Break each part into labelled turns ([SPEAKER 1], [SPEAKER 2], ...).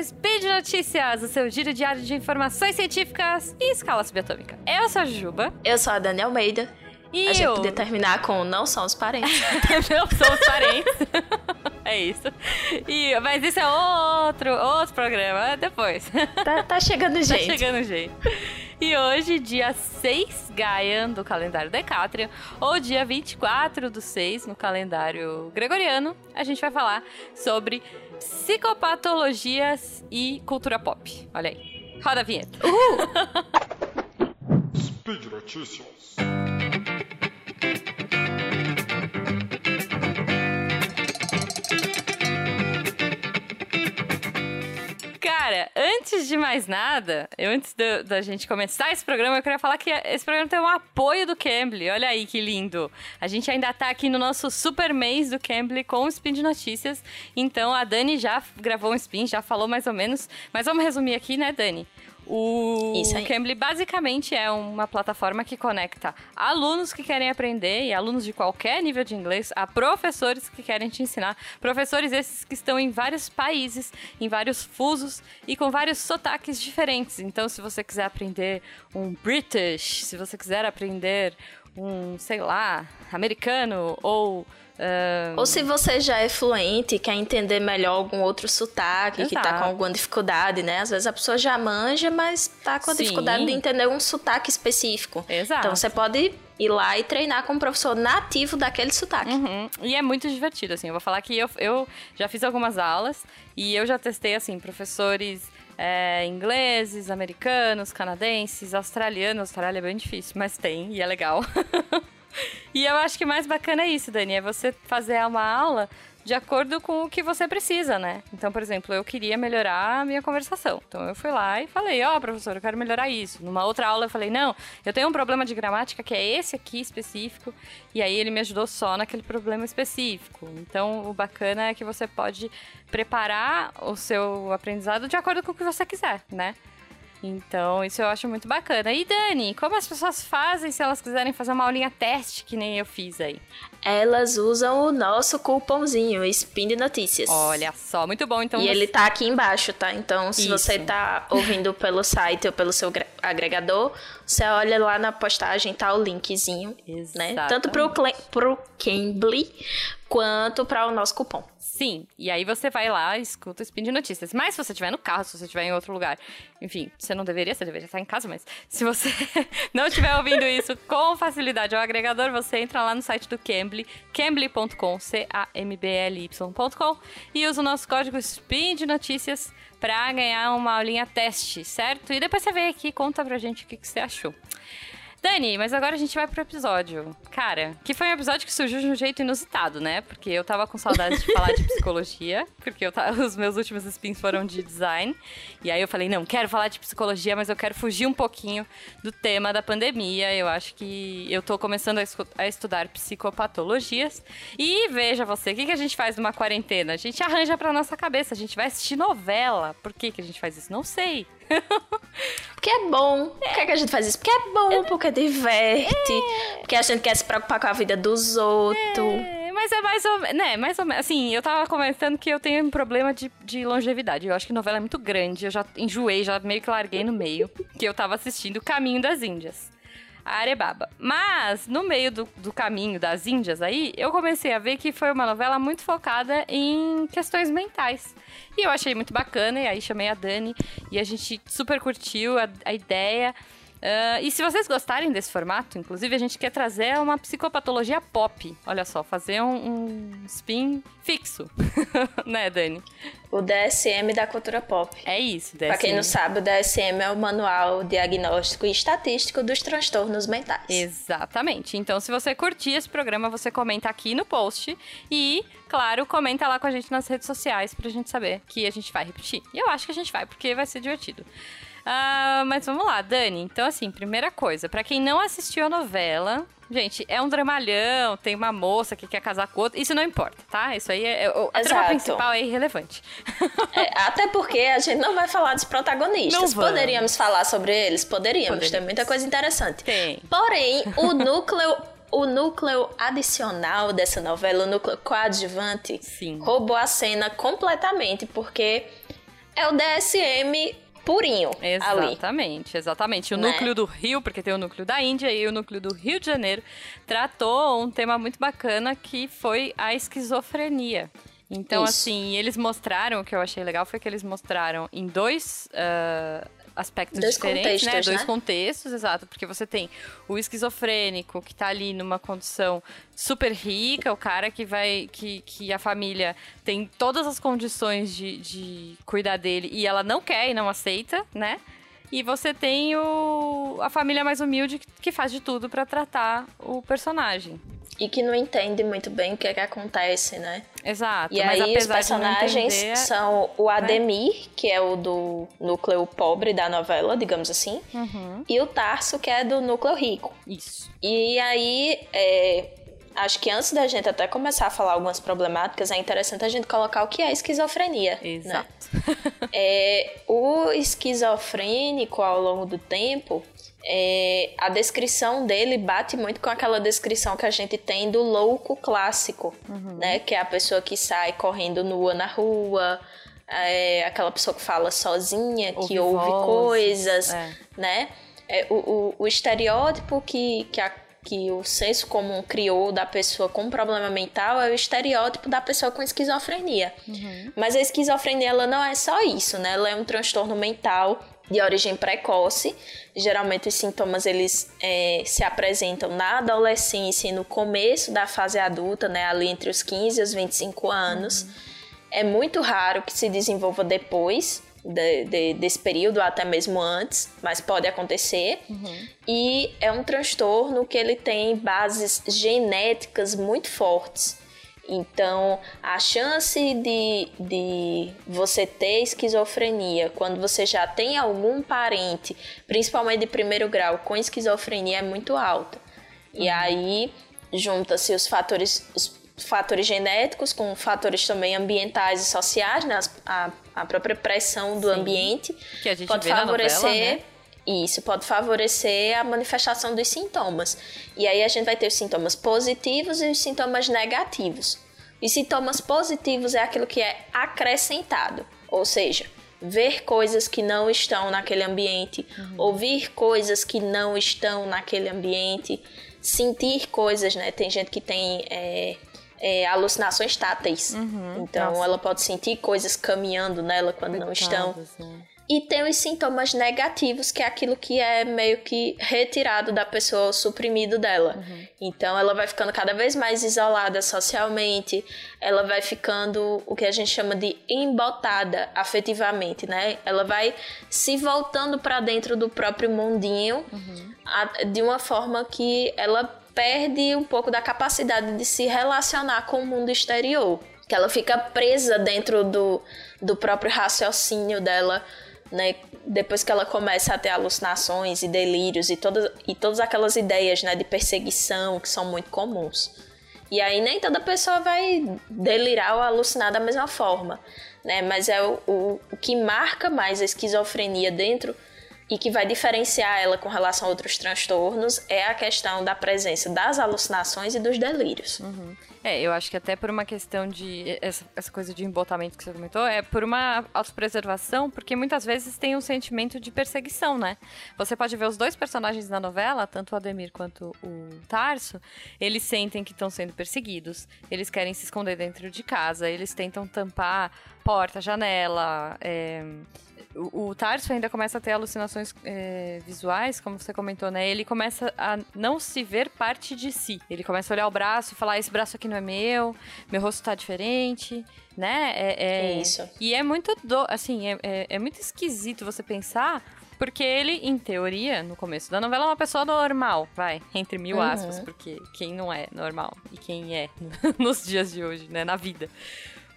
[SPEAKER 1] o Speed Notícias, o seu giro diário de informações científicas e escala subatômica. Eu sou a Juba.
[SPEAKER 2] Eu sou a Dani Almeida.
[SPEAKER 1] E
[SPEAKER 2] a gente
[SPEAKER 1] eu...
[SPEAKER 2] podia terminar com não somos parentes.
[SPEAKER 1] não somos parentes. é isso. E, mas isso é outro, outro programa, depois.
[SPEAKER 2] Tá, tá chegando gente.
[SPEAKER 1] Tá chegando gente. E hoje, dia 6 Gaia do calendário Decátria, ou dia 24 do 6 no calendário gregoriano, a gente vai falar sobre psicopatologias e cultura pop. Olha aí. Roda a vinheta.
[SPEAKER 2] Uhul!
[SPEAKER 3] Speed Notícias.
[SPEAKER 1] Antes de mais nada, antes da, da, gente começar esse programa, eu queria falar que esse programa tem um apoio do Cambly. Olha aí que lindo. A gente ainda tá aqui no nosso super mês do Cambly com o Spin de Notícias. Então a Dani já gravou um spin, já falou mais ou menos. Mas vamos resumir aqui, né, Dani? O Cambly basicamente é uma plataforma que conecta alunos que querem aprender e alunos de qualquer nível de inglês a professores que querem te ensinar. Professores esses que estão em vários países, em vários fusos e com vários sotaques diferentes. Então, se você quiser aprender um British, se você quiser aprender um, sei lá, americano ou
[SPEAKER 2] um... Ou se você já é fluente e quer entender melhor algum outro sotaque, Exato. que tá com alguma dificuldade, né? Às vezes a pessoa já manja, mas tá com a dificuldade de entender um sotaque específico.
[SPEAKER 1] Exato.
[SPEAKER 2] Então você pode ir lá e treinar com um professor nativo daquele sotaque.
[SPEAKER 1] Uhum. E é muito divertido, assim. Eu vou falar que eu, eu já fiz algumas aulas e eu já testei, assim, professores é, ingleses, americanos, canadenses, australianos. Austrália é bem difícil, mas tem e é legal. E eu acho que mais bacana é isso, Dani, é você fazer uma aula de acordo com o que você precisa, né? Então, por exemplo, eu queria melhorar a minha conversação. Então, eu fui lá e falei: Ó, oh, professor, eu quero melhorar isso. Numa outra aula, eu falei: Não, eu tenho um problema de gramática que é esse aqui específico. E aí, ele me ajudou só naquele problema específico. Então, o bacana é que você pode preparar o seu aprendizado de acordo com o que você quiser, né? Então, isso eu acho muito bacana. E Dani, como as pessoas fazem se elas quiserem fazer uma aulinha teste, que nem eu fiz aí?
[SPEAKER 2] Elas usam o nosso cupomzinho, Spin de Notícias.
[SPEAKER 1] Olha só, muito bom. Então
[SPEAKER 2] e você... ele tá aqui embaixo, tá? Então, se isso. você tá ouvindo pelo site ou pelo seu agregador, você olha lá na postagem, tá o linkzinho, Exatamente. né? Tanto pro, pro Cambly quanto para o nosso cupom.
[SPEAKER 1] Sim, e aí você vai lá e escuta o Spin de Notícias. Mas se você estiver no carro, se você estiver em outro lugar, enfim, você não deveria, você deveria estar em casa, mas se você não estiver ouvindo isso com facilidade ao agregador, você entra lá no site do Cambly, cambly.com, C-A-M-B-L-Y.com, e usa o nosso código Spin de Notícias para ganhar uma aulinha teste, certo? E depois você vem aqui e conta pra gente o que, que você achou. Dani, mas agora a gente vai pro episódio. Cara, que foi um episódio que surgiu de um jeito inusitado, né? Porque eu tava com saudade de falar de psicologia, porque tava, os meus últimos spins foram de design. E aí eu falei, não, quero falar de psicologia, mas eu quero fugir um pouquinho do tema da pandemia. Eu acho que eu tô começando a, a estudar psicopatologias. E veja você, o que, que a gente faz numa quarentena? A gente arranja pra nossa cabeça, a gente vai assistir novela. Por que, que a gente faz isso? Não sei.
[SPEAKER 2] Porque é bom. É. Por que, é que a gente faz isso? Porque é bom, porque diverte. É. Porque a gente quer se preocupar com a vida dos outros.
[SPEAKER 1] É, mas é mais ou menos, né, mais ou menos, assim, eu tava comentando que eu tenho um problema de, de longevidade, eu acho que a novela é muito grande, eu já enjoei, já meio que larguei no meio, que eu tava assistindo Caminho das Índias Arebaba. Mas, no meio do, do caminho das Índias aí, eu comecei a ver que foi uma novela muito focada em questões mentais. E eu achei muito bacana, e aí chamei a Dani, e a gente super curtiu a, a ideia. Uh, e se vocês gostarem desse formato, inclusive a gente quer trazer uma psicopatologia pop. Olha só, fazer um, um spin fixo. né, Dani?
[SPEAKER 2] O DSM da cultura pop.
[SPEAKER 1] É isso, DSM.
[SPEAKER 2] Pra quem não sabe, o DSM é o Manual Diagnóstico e Estatístico dos Transtornos Mentais.
[SPEAKER 1] Exatamente. Então, se você curtir esse programa, você comenta aqui no post e, claro, comenta lá com a gente nas redes sociais pra gente saber que a gente vai repetir. E eu acho que a gente vai, porque vai ser divertido. Uh, mas vamos lá, Dani. Então, assim, primeira coisa, para quem não assistiu a novela, gente, é um dramalhão, tem uma moça que quer casar com outra. Isso não importa, tá? Isso aí é. é a trama principal é irrelevante.
[SPEAKER 2] É, até porque a gente não vai falar dos protagonistas. Poderíamos falar sobre eles? Poderíamos. Poderíamos. Tem muita coisa interessante.
[SPEAKER 1] Tem.
[SPEAKER 2] Porém, o núcleo o núcleo adicional dessa novela, o núcleo coadjuvante,
[SPEAKER 1] Sim.
[SPEAKER 2] roubou a cena completamente, porque é o DSM purinho
[SPEAKER 1] exatamente,
[SPEAKER 2] ali.
[SPEAKER 1] Exatamente, O né? núcleo do Rio, porque tem o núcleo da Índia e o núcleo do Rio de Janeiro, tratou um tema muito bacana que foi a esquizofrenia. Então, Isso. assim, eles mostraram, o que eu achei legal foi que eles mostraram em dois uh, aspectos dois diferentes, né? Dois né? contextos, exato. Porque você tem o esquizofrênico que tá ali numa condição super rica, o cara que vai. que, que a família tem todas as condições de, de cuidar dele e ela não quer e não aceita, né? E você tem o, a família mais humilde que faz de tudo para tratar o personagem.
[SPEAKER 2] E que não entende muito bem o que, é que acontece, né?
[SPEAKER 1] Exato.
[SPEAKER 2] E aí os personagens entender, são o né? Ademir, né? que é o do núcleo pobre da novela, digamos assim, uhum. e o Tarso, que é do núcleo rico.
[SPEAKER 1] Isso.
[SPEAKER 2] E aí, é, acho que antes da gente até começar a falar algumas problemáticas, é interessante a gente colocar o que é esquizofrenia. Né?
[SPEAKER 1] Exato.
[SPEAKER 2] Né? é, o esquizofrênico, ao longo do tempo, é, a descrição dele bate muito com aquela descrição que a gente tem do louco clássico, uhum. né? Que é a pessoa que sai correndo nua na rua, é aquela pessoa que fala sozinha, ouve que ouve vozes, coisas, é. né? É, o, o, o, estereótipo que, que, a, que o senso comum criou da pessoa com problema mental é o estereótipo da pessoa com esquizofrenia. Uhum. Mas a esquizofrenia ela não é só isso, né? Ela é um transtorno mental de origem precoce. Geralmente os sintomas eles é, se apresentam na adolescência e no começo da fase adulta, né, ali entre os 15 e os 25 anos. Uhum. É muito raro que se desenvolva depois de, de, desse período, até mesmo antes, mas pode acontecer. Uhum. E é um transtorno que ele tem bases genéticas muito fortes. Então, a chance de, de você ter esquizofrenia quando você já tem algum parente, principalmente de primeiro grau, com esquizofrenia é muito alta. Uhum. E aí junta-se os fatores, os fatores genéticos com fatores também ambientais e sociais, né? a, a própria pressão do Sim. ambiente
[SPEAKER 1] que a gente pode favorecer. Novela, né?
[SPEAKER 2] Isso pode favorecer a manifestação dos sintomas. E aí a gente vai ter os sintomas positivos e os sintomas negativos. Os sintomas positivos é aquilo que é acrescentado, ou seja, ver coisas que não estão naquele ambiente, uhum. ouvir coisas que não estão naquele ambiente, sentir coisas, né? Tem gente que tem é, é, alucinações táteis. Uhum. Então Nossa. ela pode sentir coisas caminhando nela quando não estão. Né? E tem os sintomas negativos, que é aquilo que é meio que retirado da pessoa, suprimido dela. Uhum. Então ela vai ficando cada vez mais isolada socialmente, ela vai ficando o que a gente chama de embotada afetivamente, né? Ela vai se voltando para dentro do próprio mundinho uhum. a, de uma forma que ela perde um pouco da capacidade de se relacionar com o mundo exterior. Que ela fica presa dentro do, do próprio raciocínio dela né? Depois que ela começa a ter alucinações e delírios e todas, e todas aquelas ideias né, de perseguição que são muito comuns. E aí nem toda pessoa vai delirar ou alucinar da mesma forma, né? Mas é o, o, o que marca mais a esquizofrenia dentro e que vai diferenciar ela com relação a outros transtornos é a questão da presença das alucinações e dos delírios.
[SPEAKER 1] Uhum. É, eu acho que até por uma questão de. Essa, essa coisa de embotamento que você comentou, é por uma autopreservação, porque muitas vezes tem um sentimento de perseguição, né? Você pode ver os dois personagens na novela, tanto o Ademir quanto o Tarso, eles sentem que estão sendo perseguidos, eles querem se esconder dentro de casa, eles tentam tampar porta, janela, é, o, o Tarso ainda começa a ter alucinações é, visuais, como você comentou, né? Ele começa a não se ver parte de si. Ele começa a olhar o braço e falar: esse braço aqui não é meu, meu rosto tá diferente, né?
[SPEAKER 2] É, é...
[SPEAKER 1] Isso. E é muito, do... assim, é, é, é muito esquisito você pensar porque ele, em teoria, no começo da novela, é uma pessoa normal, vai, entre mil uhum. aspas, porque quem não é normal e quem é nos dias de hoje, né, na vida.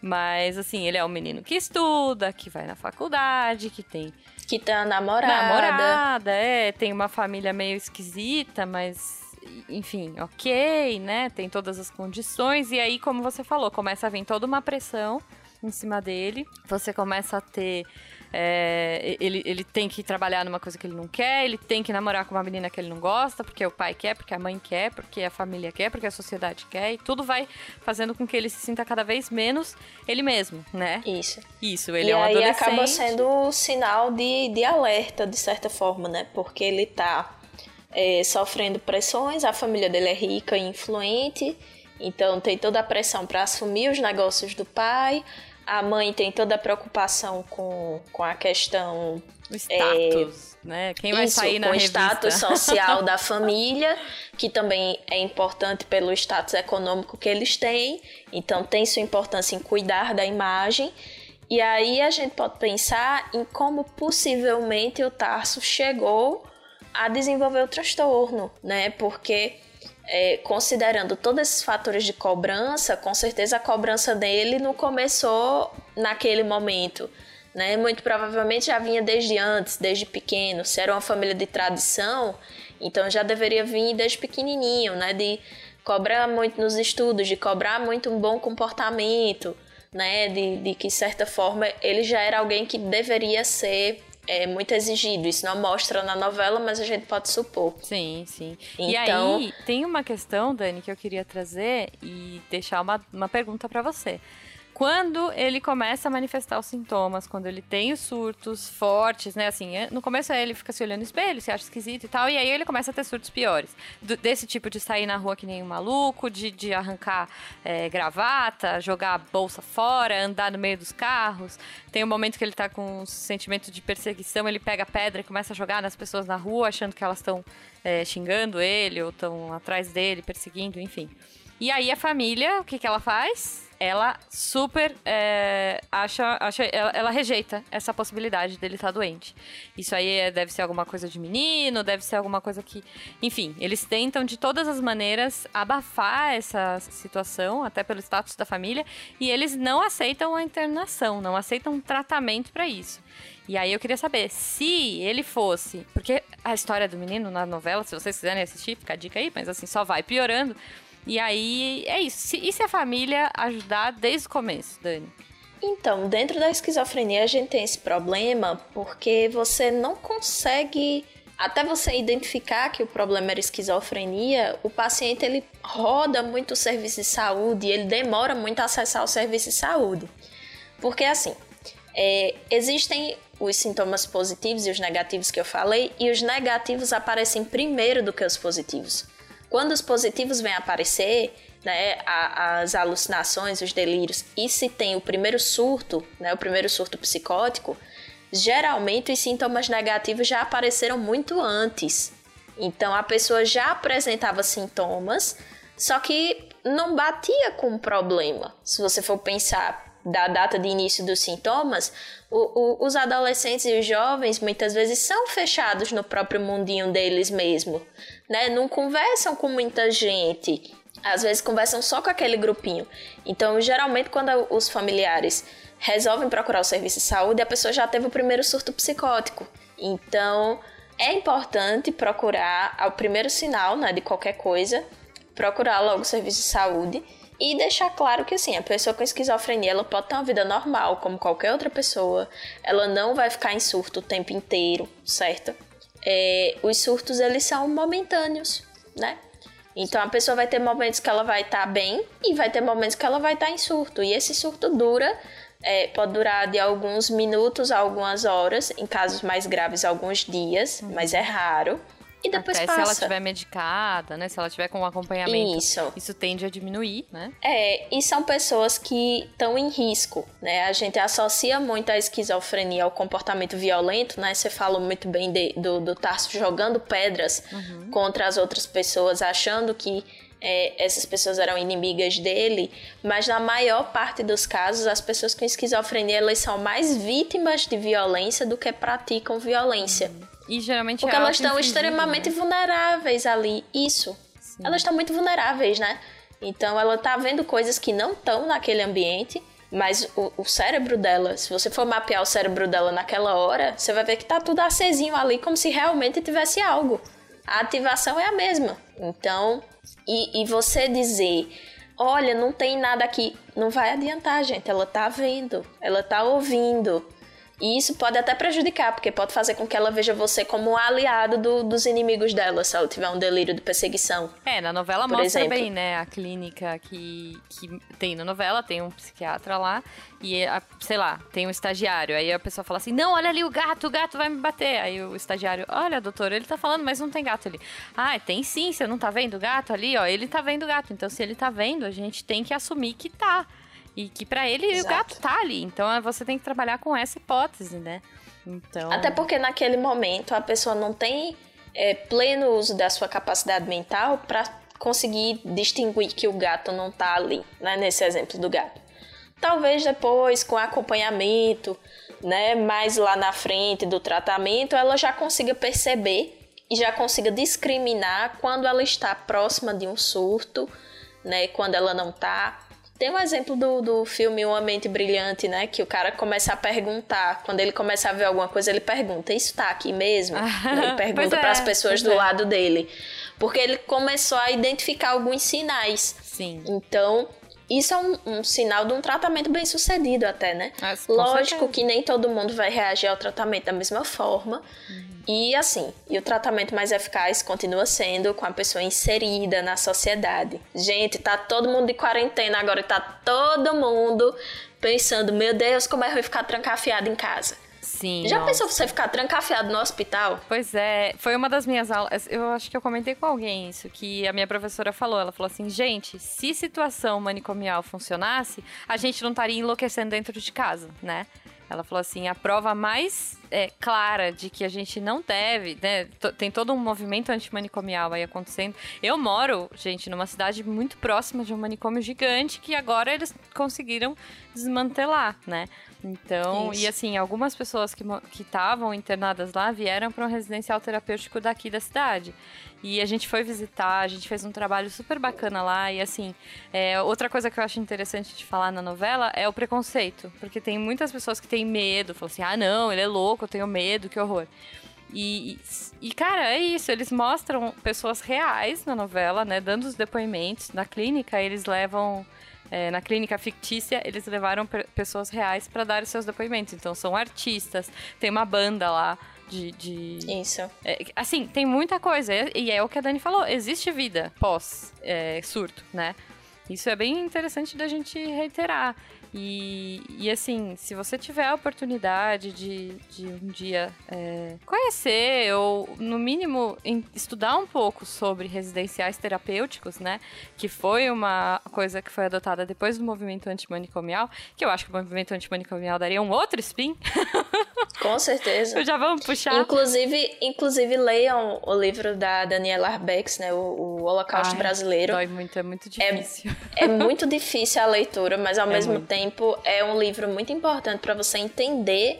[SPEAKER 1] Mas, assim, ele é um menino que estuda, que vai na faculdade, que tem.
[SPEAKER 2] Que tem a namorada.
[SPEAKER 1] Namorada, é. Tem uma família meio esquisita, mas. Enfim, ok, né? Tem todas as condições. E aí, como você falou, começa a vir toda uma pressão em cima dele. Você começa a ter é, ele, ele tem que trabalhar numa coisa que ele não quer, ele tem que namorar com uma menina que ele não gosta, porque o pai quer, porque a mãe quer, porque a família quer, porque a sociedade quer, e tudo vai fazendo com que ele se sinta cada vez menos ele mesmo, né?
[SPEAKER 2] Isso.
[SPEAKER 1] Isso, ele
[SPEAKER 2] e
[SPEAKER 1] é um
[SPEAKER 2] aí
[SPEAKER 1] adolescente.
[SPEAKER 2] acaba sendo sinal de, de alerta, de certa forma, né? Porque ele tá é, sofrendo pressões, a família dele é rica e influente, então tem toda a pressão para assumir os negócios do pai, a mãe tem toda a preocupação com, com a questão.
[SPEAKER 1] O status, é, né? Quem vai
[SPEAKER 2] isso,
[SPEAKER 1] sair na
[SPEAKER 2] com
[SPEAKER 1] revista?
[SPEAKER 2] o status social da família, que também é importante pelo status econômico que eles têm. Então, tem sua importância em cuidar da imagem. E aí a gente pode pensar em como possivelmente o Tarso chegou a desenvolver o transtorno, né? Porque é, considerando todos esses fatores de cobrança, com certeza a cobrança dele não começou naquele momento. Né? Muito provavelmente já vinha desde antes, desde pequeno. Se era uma família de tradição, então já deveria vir desde pequenininho, né? De cobrar muito nos estudos, de cobrar muito um bom comportamento, né? De, de que, certa forma, ele já era alguém que deveria ser é muito exigido. Isso não mostra na novela, mas a gente pode supor.
[SPEAKER 1] Sim, sim.
[SPEAKER 2] Então...
[SPEAKER 1] E aí, tem uma questão, Dani, que eu queria trazer e deixar uma, uma pergunta para você. Quando ele começa a manifestar os sintomas, quando ele tem os surtos fortes, né? Assim, é, no começo ele fica se olhando no espelho, se acha esquisito e tal, e aí ele começa a ter surtos piores. Do, desse tipo de sair na rua que nem um maluco, de, de arrancar é, gravata, jogar a bolsa fora, andar no meio dos carros. Tem um momento que ele tá com um sentimento de perseguição, ele pega pedra e começa a jogar nas pessoas na rua, achando que elas estão é, xingando ele ou estão atrás dele, perseguindo, enfim. E aí a família, o que, que ela faz? ela super é, acha, acha ela, ela, rejeita essa possibilidade dele estar doente. Isso aí é, deve ser alguma coisa de menino, deve ser alguma coisa que, enfim, eles tentam de todas as maneiras abafar essa situação, até pelo status da família, e eles não aceitam a internação, não aceitam um tratamento para isso. E aí eu queria saber se ele fosse, porque a história do menino na novela, se vocês quiserem assistir, fica a dica aí, mas assim só vai piorando. E aí é isso. E se a família ajudar desde o começo, Dani?
[SPEAKER 2] Então, dentro da esquizofrenia a gente tem esse problema porque você não consegue até você identificar que o problema era esquizofrenia, o paciente ele roda muito o serviço de saúde e ele demora muito a acessar o serviço de saúde. Porque assim, é, existem os sintomas positivos e os negativos que eu falei, e os negativos aparecem primeiro do que os positivos. Quando os positivos vêm aparecer, né, as alucinações, os delírios, e se tem o primeiro surto, né, o primeiro surto psicótico, geralmente os sintomas negativos já apareceram muito antes. Então a pessoa já apresentava sintomas, só que não batia com o problema. Se você for pensar da data de início dos sintomas, o, o, os adolescentes e os jovens muitas vezes são fechados no próprio mundinho deles mesmo, né? Não conversam com muita gente, às vezes conversam só com aquele grupinho. Então, geralmente, quando os familiares resolvem procurar o serviço de saúde, a pessoa já teve o primeiro surto psicótico. Então, é importante procurar, ao primeiro sinal né, de qualquer coisa, procurar logo o serviço de saúde e deixar claro que assim, a pessoa com esquizofrenia ela pode ter uma vida normal, como qualquer outra pessoa. Ela não vai ficar em surto o tempo inteiro, certo? É, os surtos eles são momentâneos, né? Então a pessoa vai ter momentos que ela vai estar tá bem e vai ter momentos que ela vai estar tá em surto. E esse surto dura, é, pode durar de alguns minutos a algumas horas, em casos mais graves, alguns dias, mas é raro. E depois
[SPEAKER 1] Até
[SPEAKER 2] passa.
[SPEAKER 1] se ela estiver medicada, né? Se ela tiver com um acompanhamento.
[SPEAKER 2] Isso.
[SPEAKER 1] Isso tende a diminuir, né?
[SPEAKER 2] É, e são pessoas que estão em risco, né? A gente associa muito a esquizofrenia ao comportamento violento, né? Você falou muito bem de, do, do Tarso jogando pedras uhum. contra as outras pessoas, achando que é, essas pessoas eram inimigas dele, mas na maior parte dos casos, as pessoas com esquizofrenia elas são mais vítimas de violência do que praticam violência.
[SPEAKER 1] Uhum. E geralmente
[SPEAKER 2] Porque
[SPEAKER 1] é
[SPEAKER 2] elas estão
[SPEAKER 1] né?
[SPEAKER 2] extremamente né? vulneráveis ali. Isso. Sim. Elas estão muito vulneráveis, né? Então ela tá vendo coisas que não estão naquele ambiente, mas o, o, cérebro dela, se você for mapear o cérebro dela naquela hora, você vai ver que tá tudo acesinho ali, como se realmente tivesse algo. A ativação é a mesma. Então, e, e você dizer, olha, não tem nada aqui, não vai adiantar, gente. Ela tá vendo, ela tá ouvindo. E isso pode até prejudicar, porque pode fazer com que ela veja você como um aliado do, dos inimigos dela, se ela tiver um delírio de perseguição.
[SPEAKER 1] É, na novela mostra exemplo. bem, né? A clínica que, que tem na novela, tem um psiquiatra lá, e, a, sei lá, tem um estagiário. Aí a pessoa fala assim: Não, olha ali o gato, o gato vai me bater. Aí o estagiário: Olha, doutor, ele tá falando, mas não tem gato ali. Ah, tem sim, você não tá vendo o gato ali? Ó, ele tá vendo o gato. Então, se ele tá vendo, a gente tem que assumir que tá. E que para ele Exato. o gato tá ali. Então é, você tem que trabalhar com essa hipótese, né? Então...
[SPEAKER 2] Até porque naquele momento a pessoa não tem é, pleno uso da sua capacidade mental para conseguir distinguir que o gato não tá ali, né? Nesse exemplo do gato. Talvez depois, com acompanhamento, né? Mais lá na frente do tratamento, ela já consiga perceber e já consiga discriminar quando ela está próxima de um surto, né? Quando ela não tá tem um exemplo do, do filme Uma Mente Brilhante, né? Que o cara começa a perguntar. Quando ele começa a ver alguma coisa, ele pergunta: Isso tá aqui mesmo? ele pergunta para as é, pessoas do é. lado dele. Porque ele começou a identificar alguns sinais.
[SPEAKER 1] Sim.
[SPEAKER 2] Então, isso é um, um, sinal de um tratamento bem sucedido até, né? Mas, Lógico certeza. que nem todo mundo vai reagir ao tratamento da mesma forma. Uhum. E assim, e o tratamento mais eficaz continua sendo com a pessoa inserida na sociedade. Gente, tá todo mundo de quarentena agora e tá todo mundo pensando, meu Deus, como é ruim ficar trancafiado em casa.
[SPEAKER 1] Sim.
[SPEAKER 2] Já nossa. pensou você ficar trancafiado no hospital?
[SPEAKER 1] Pois é, foi uma das minhas aulas. Eu acho que eu comentei com alguém isso, que a minha professora falou. Ela falou assim: gente, se situação manicomial funcionasse, a gente não estaria enlouquecendo dentro de casa, né? Ela falou assim: a prova mais é, clara de que a gente não deve, né? Tem todo um movimento antimanicomial aí acontecendo. Eu moro, gente, numa cidade muito próxima de um manicômio gigante que agora eles conseguiram desmantelar, né? Então, Isso. e assim, algumas pessoas que estavam internadas lá vieram para um residencial terapêutico daqui da cidade. E a gente foi visitar, a gente fez um trabalho super bacana lá. E assim, é, outra coisa que eu acho interessante de falar na novela é o preconceito. Porque tem muitas pessoas que têm medo, falam assim: ah, não, ele é louco, eu tenho medo, que horror. E, e, cara, é isso. Eles mostram pessoas reais na novela, né? Dando os depoimentos. Na clínica, eles levam. É, na clínica fictícia, eles levaram pessoas reais para dar os seus depoimentos. Então, são artistas, tem uma banda lá de. de
[SPEAKER 2] Isso.
[SPEAKER 1] É, assim, tem muita coisa. E é o que a Dani falou: existe vida pós-surto, é, né? Isso é bem interessante da gente reiterar. E, e assim, se você tiver a oportunidade de, de um dia é, conhecer ou, no mínimo, em, estudar um pouco sobre residenciais terapêuticos, né? Que foi uma coisa que foi adotada depois do movimento antimanicomial, que eu acho que o movimento antimanicomial daria um outro spin.
[SPEAKER 2] Com certeza.
[SPEAKER 1] Já vamos puxar.
[SPEAKER 2] Inclusive, inclusive leiam o livro da Daniela Arbex, né? O, o Holocausto Ai, Brasileiro.
[SPEAKER 1] Dói muito, é muito difícil.
[SPEAKER 2] É, é muito difícil a leitura, mas ao é mesmo muito. tempo tempo, é um livro muito importante para você entender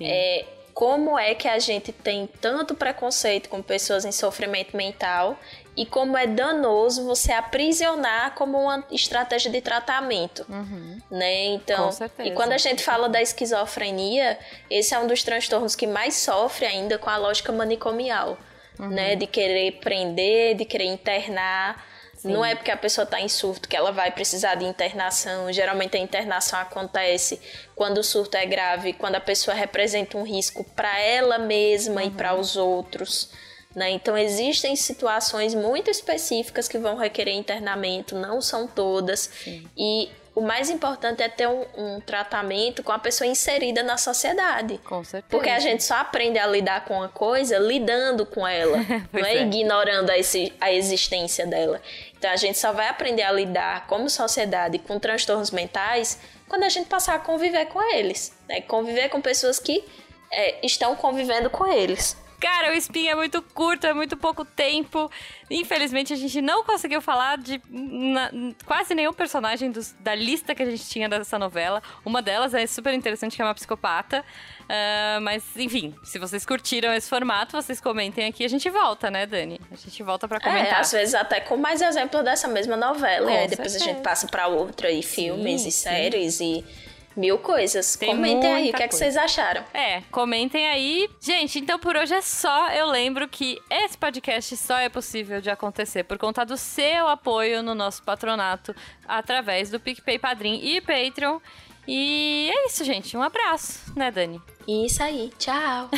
[SPEAKER 2] é, como é que a gente tem tanto preconceito com pessoas em sofrimento mental e como é danoso você aprisionar como uma estratégia de tratamento,
[SPEAKER 1] uhum.
[SPEAKER 2] né? Então,
[SPEAKER 1] com certeza.
[SPEAKER 2] e quando a gente fala da esquizofrenia, esse é um dos transtornos que mais sofre ainda com a lógica manicomial, uhum. né? De querer prender, de querer internar Sim. Não é porque a pessoa está em surto que ela vai precisar de internação. Geralmente a internação acontece quando o surto é grave, quando a pessoa representa um risco para ela mesma uhum. e para os outros. Né? Então existem situações muito específicas que vão requerer internamento, não são todas. Sim. E o mais importante é ter um, um, tratamento com a pessoa inserida na sociedade.
[SPEAKER 1] Com certeza.
[SPEAKER 2] Porque a gente só aprende a lidar com a coisa lidando com ela, não é, é, ignorando a, esse, a existência dela. Então a gente só vai aprender a lidar como sociedade com transtornos mentais quando a gente passar a conviver com eles, né? Conviver com pessoas que é, estão convivendo com eles.
[SPEAKER 1] Cara, o Spin é muito curto, é muito pouco tempo. Infelizmente, a gente não conseguiu falar de na, quase nenhum personagem dos, da lista que a gente tinha dessa novela. Uma delas é super interessante, que é uma psicopata. Uh, mas, enfim, se vocês curtiram esse formato, vocês comentem aqui. A gente volta, né, Dani? A gente volta para comentar.
[SPEAKER 2] É, às vezes até com mais exemplos dessa mesma novela. Com e aí depois certeza. a gente passa para outra, e filmes, sim, e séries, sim. e mil coisas. Tem comentem aí o que, é que vocês acharam.
[SPEAKER 1] É, comentem aí. Gente, então por hoje é só. Eu lembro que esse podcast só é possível de acontecer por conta do seu apoio no nosso patronato através do PicPay Padrim e Patreon. E é isso, gente. Um abraço, né, Dani?
[SPEAKER 2] Isso aí, tchau.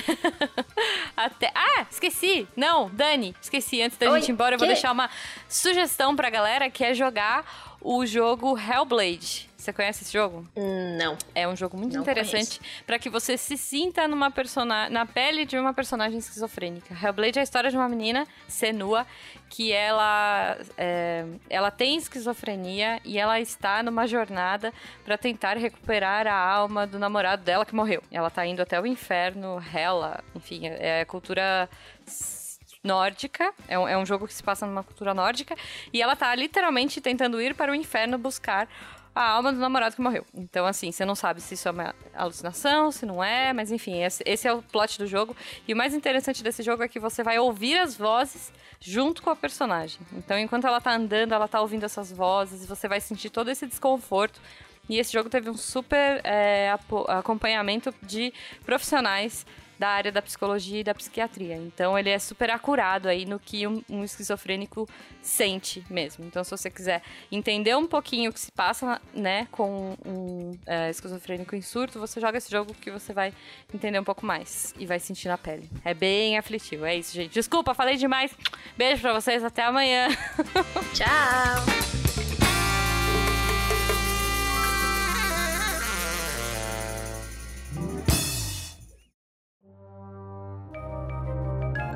[SPEAKER 1] Até. Ah, esqueci! Não, Dani, esqueci. Antes da Oi, gente ir embora, eu vou deixar uma sugestão pra galera que é jogar o jogo Hellblade. Você conhece esse jogo?
[SPEAKER 2] Não.
[SPEAKER 1] É um jogo muito Não interessante para que você se sinta numa persona... na pele de uma personagem esquizofrênica. Hellblade é a história de uma menina, Senua, que ela, é... ela tem esquizofrenia e ela está numa jornada para tentar recuperar a alma do namorado dela que morreu. Ela tá indo até o inferno, Hela, enfim, é cultura nórdica. É um, é um jogo que se passa numa cultura nórdica. E ela tá literalmente tentando ir para o inferno buscar a alma do namorado que morreu. Então, assim, você não sabe se isso é uma alucinação, se não é, mas enfim, esse, é o plot do jogo. E o mais interessante desse jogo é que você vai ouvir as vozes junto com a personagem. Então, enquanto ela tá andando, ela tá ouvindo essas vozes, você vai sentir todo esse desconforto. E esse jogo teve um super é, acompanhamento de profissionais da área da psicologia e da psiquiatria. Então ele é super acurado aí no que um, um esquizofrênico sente mesmo. Então se você quiser entender um pouquinho o que se passa, né, com um é, esquizofrênico em surto, você joga esse jogo que você vai entender um pouco mais e vai sentir na pele. É bem aflitivo. É isso, gente. Desculpa, falei demais. Beijo para vocês, até amanhã.
[SPEAKER 2] Tchau.